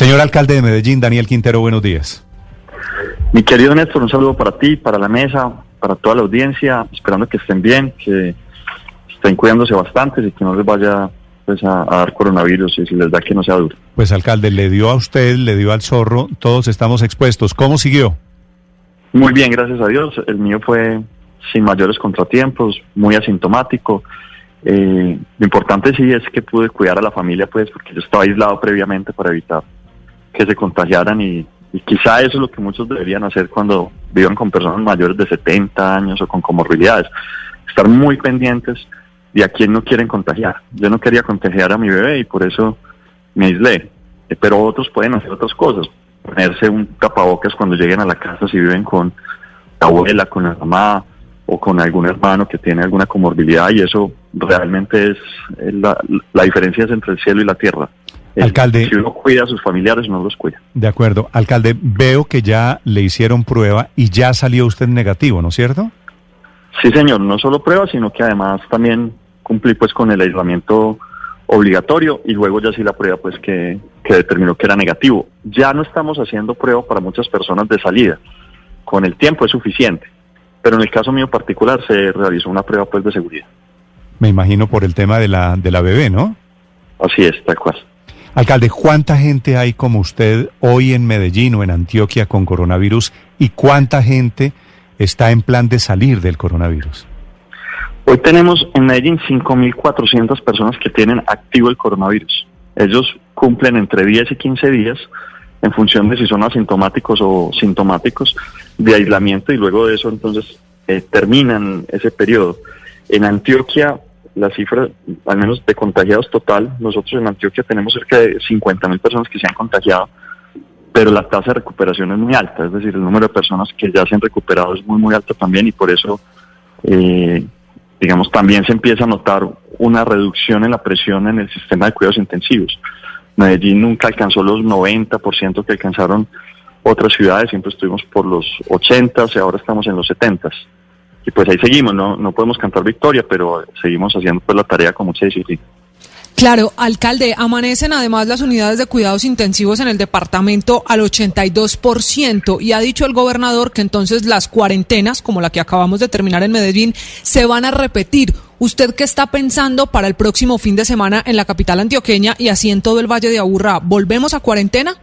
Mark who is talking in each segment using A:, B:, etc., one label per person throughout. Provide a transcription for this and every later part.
A: Señor alcalde de Medellín, Daniel Quintero, buenos días.
B: Mi querido Néstor, un saludo para ti, para la mesa, para toda la audiencia, esperando que estén bien, que estén cuidándose bastante y que no les vaya pues, a, a, dar coronavirus y si les da que no sea duro.
A: Pues alcalde, le dio a usted, le dio al zorro, todos estamos expuestos. ¿Cómo siguió?
B: Muy bien, gracias a Dios. El mío fue sin mayores contratiempos, muy asintomático. Eh, lo importante sí es que pude cuidar a la familia, pues, porque yo estaba aislado previamente para evitar que se contagiaran y, quizá eso es lo que muchos deberían hacer cuando vivan con personas mayores de 70 años o con comorbilidades. Estar muy pendientes de a quién no quieren contagiar. Yo no quería contagiar a mi bebé y por eso me aislé. Eh, pero otros pueden hacer otras cosas. Ponerse un tapabocas cuando lleguen a la casa si viven con la abuela, con la mamá o con algún hermano que tiene alguna comorbilidad y eso realmente es la, la diferencia es entre el cielo y la tierra.
A: Alcalde.
B: Si uno cuida a sus familiares, no los cuida.
A: De acuerdo. Alcalde, veo que ya le hicieron prueba y ya salió usted negativo, ¿no es cierto?
B: Sí, señor. No solo prueba, sino que además también cumplí pues con el aislamiento obligatorio y luego ya sí la prueba pues que, que determinó que era negativo. Ya no estamos haciendo prueba para muchas personas de salida. Con el tiempo es suficiente. Pero en el caso mío particular se realizó una prueba pues de seguridad.
A: Me imagino por el tema de la, de la bebé, ¿no?
B: Así es, tal cual.
A: Alcalde, ¿cuánta gente hay como usted hoy en Medellín o en Antioquia con coronavirus y cuánta gente está en plan de salir del coronavirus?
B: Hoy tenemos en Medellín 5.400 personas que tienen activo el coronavirus. Ellos cumplen entre 10 y 15 días en función de si son asintomáticos o sintomáticos de aislamiento y luego de eso entonces eh, terminan ese periodo. En Antioquia la cifra, al menos de contagiados total, nosotros en Antioquia tenemos cerca de 50 mil personas que se han contagiado, pero la tasa de recuperación es muy alta, es decir, el número de personas que ya se han recuperado es muy, muy alto también y por eso, eh, digamos, también se empieza a notar una reducción en la presión en el sistema de cuidados intensivos. Medellín nunca alcanzó los 90% que alcanzaron otras ciudades, siempre estuvimos por los 80 y ahora estamos en los 70 y pues ahí seguimos, no, no podemos cantar victoria, pero seguimos haciendo pues la tarea con mucha disciplina.
C: Claro, alcalde, amanecen además las unidades de cuidados intensivos en el departamento al 82% y ha dicho el gobernador que entonces las cuarentenas, como la que acabamos de terminar en Medellín, se van a repetir. ¿Usted qué está pensando para el próximo fin de semana en la capital antioqueña y así en todo el Valle de Aburrá? ¿Volvemos a cuarentena?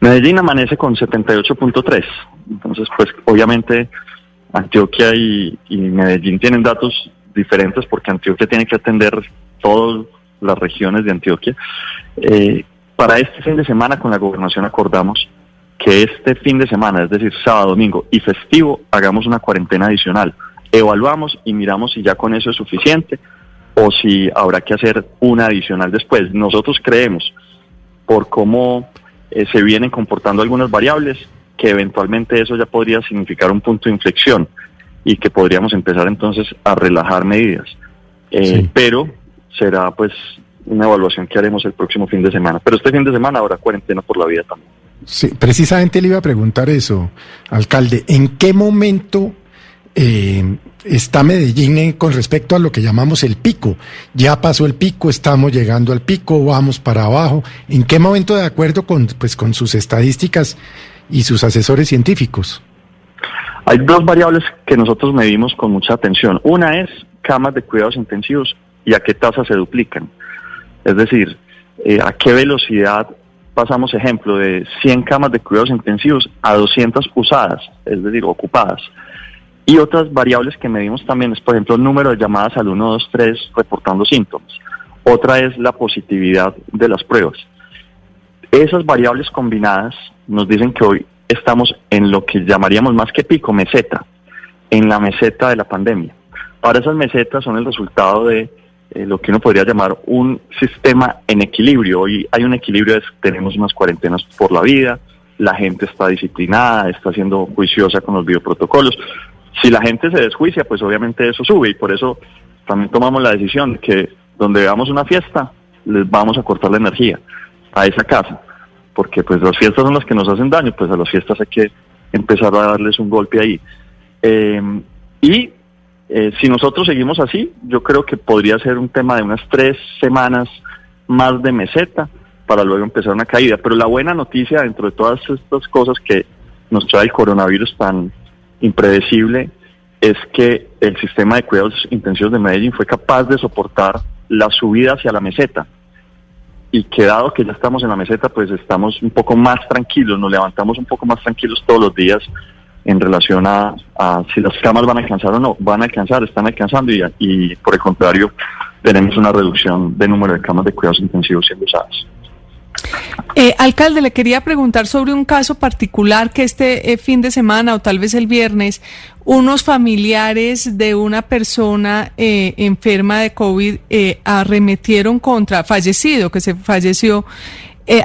B: Medellín amanece con 78.3, entonces pues obviamente Antioquia y, Medellín tienen datos diferentes porque Antioquia tiene que atender todas las regiones de Antioquia. Eh, para este fin de semana con la gobernación acordamos que este fin de semana, es decir, sábado, domingo y festivo, hagamos una cuarentena adicional. Evaluamos y miramos si ya con eso es suficiente o si habrá que hacer una adicional después. Nosotros creemos, por cómo eh, se vienen comportando algunas variables, que eventualmente eso ya podría significar un punto de inflexión y que podríamos empezar entonces a relajar medidas. Eh, sí. Pero será pues una evaluación que haremos el próximo fin de semana. Pero este fin de semana habrá cuarentena por la vida también.
D: Sí, precisamente le iba a preguntar eso, alcalde. ¿En qué momento eh, está Medellín con respecto a lo que llamamos el pico? Ya pasó el pico, estamos llegando al pico, vamos para abajo. ¿En qué momento, de acuerdo con, pues, con sus estadísticas, y sus asesores científicos?
B: Hay dos variables que nosotros medimos con mucha atención. Una es camas de cuidados intensivos y a qué tasa se duplican. Es decir, eh, a qué velocidad pasamos, ejemplo, de 100 camas de cuidados intensivos a 200 usadas, es decir, ocupadas. Y otras variables que medimos también es, por ejemplo, el número de llamadas al 123 reportando síntomas. Otra es la positividad de las pruebas. Esas variables combinadas nos dicen que hoy estamos en lo que llamaríamos más que pico, meseta, en la meseta de la pandemia. Ahora esas mesetas son el resultado de eh, lo que uno podría llamar un sistema en equilibrio. Hoy hay un equilibrio, es, tenemos unas cuarentenas por la vida, la gente está disciplinada, está siendo juiciosa con los bioprotocolos. Si la gente se desjuicia, pues obviamente eso sube y por eso también tomamos la decisión de que donde veamos una fiesta, les vamos a cortar la energía a esa casa, porque pues las fiestas son las que nos hacen daño, pues a las fiestas hay que empezar a darles un golpe ahí. Eh, y eh, si nosotros seguimos así, yo creo que podría ser un tema de unas tres semanas más de meseta, para luego empezar una caída. Pero la buena noticia dentro de todas estas cosas que nos trae el coronavirus tan impredecible es que el sistema de cuidados intensivos de Medellín fue capaz de soportar la subida hacia la meseta. Y que dado que ya estamos en la meseta, pues estamos un poco más tranquilos, nos levantamos un poco más tranquilos todos los días en relación a, si las camas van a alcanzar o no. Van a alcanzar, están alcanzando y, y por el contrario tenemos una reducción de número de camas de cuidados intensivos siendo usadas.
C: Eh, alcalde, le quería preguntar sobre un caso particular que este eh, fin de semana o tal vez el viernes, unos familiares de una persona eh, enferma de COVID arremetieron contra, fallecido, que se falleció,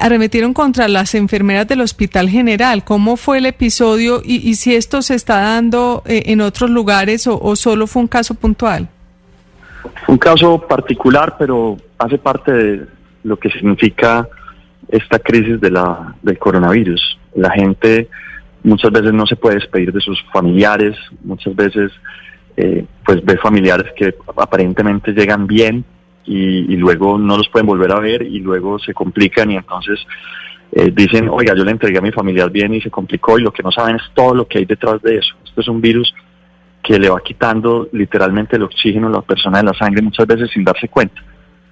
C: arremetieron contra las enfermeras del Hospital General. ¿Cómo fue el episodio y, si esto se está dando en otros lugares o solo fue un caso puntual?
B: Un caso particular, pero hace parte de lo que significa esta crisis de la, del coronavirus. La gente muchas veces no se puede despedir de sus familiares, muchas veces eh, pues ve familiares que aparentemente llegan bien y, luego no los pueden volver a ver y luego se complican y entonces eh, dicen, oiga, yo le entregué a mi familiar bien y se complicó y lo que no saben es todo lo que hay detrás de eso. Esto es un virus que le va quitando literalmente el oxígeno a la persona de la sangre muchas veces sin darse cuenta.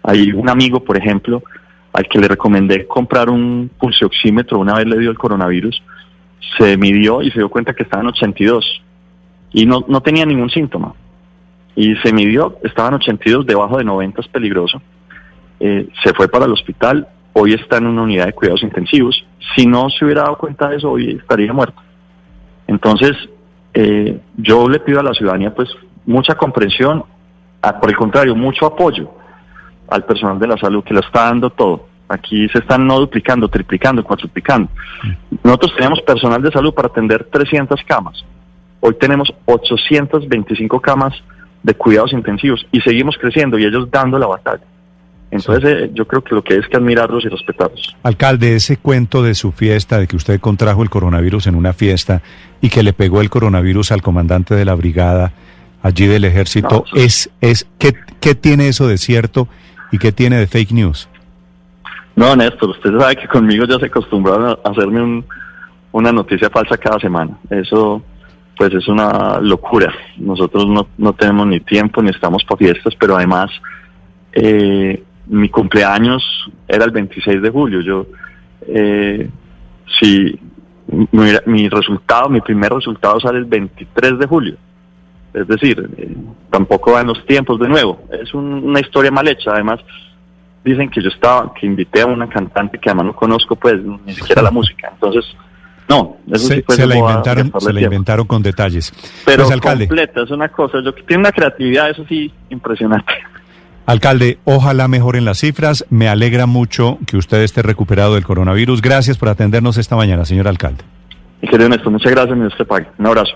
B: Hay un amigo, por ejemplo, al que le recomendé comprar un pulsioxímetro, una vez le dio el coronavirus, se midió y se dio cuenta que estaba en 82 y no, no tenía ningún síntoma. Y se midió, estaba en 82, debajo de 90 es peligroso. Eh, se fue para el hospital, hoy está en una unidad de cuidados intensivos. Si no se hubiera dado cuenta de eso, hoy estaría muerto. Entonces, eh, yo le pido a la ciudadanía pues mucha comprensión, por el contrario, mucho apoyo al personal de la salud que lo está dando todo. Aquí se están no duplicando, triplicando, cuatruplicando. Nosotros teníamos personal de salud para atender 300 camas. Hoy tenemos 825 camas de cuidados intensivos y seguimos creciendo y ellos dando la batalla. Entonces eh, yo creo que lo que es que admirarlos y respetarlos.
A: Alcalde, ese cuento de su fiesta, de que usted contrajo el coronavirus en una fiesta y que le pegó el coronavirus al comandante de la brigada allí del ejército, es, es ¿qué, ¿qué tiene eso de cierto ¿Y qué tiene de fake news?
B: No, Néstor, usted sabe que conmigo ya se acostumbraron a hacerme una noticia falsa cada semana. Eso, pues, es una locura. Nosotros no, tenemos ni tiempo ni estamos para fiestas, pero además, eh, mi cumpleaños era el 26 de julio. Yo, eh, si mi, mi, resultado, mi primer resultado sale el 23 de julio. Es decir, eh, tampoco va en los tiempos de nuevo. Es una historia mal hecha. Además, dicen que yo estaba, que invité a una cantante que además no conozco, pues ni siquiera la música. Entonces, no,
A: eso se, sí se la inventaron, se la inventaron con detalles.
B: Pero pues, completa, es una cosa. Yo tiene una creatividad, eso sí, impresionante.
A: Alcalde, ojalá mejoren las cifras. Me alegra mucho que usted esté recuperado del coronavirus. Gracias por atendernos esta mañana, señor alcalde.
B: querido Néstor, muchas gracias, mi Dios te pague. Un abrazo.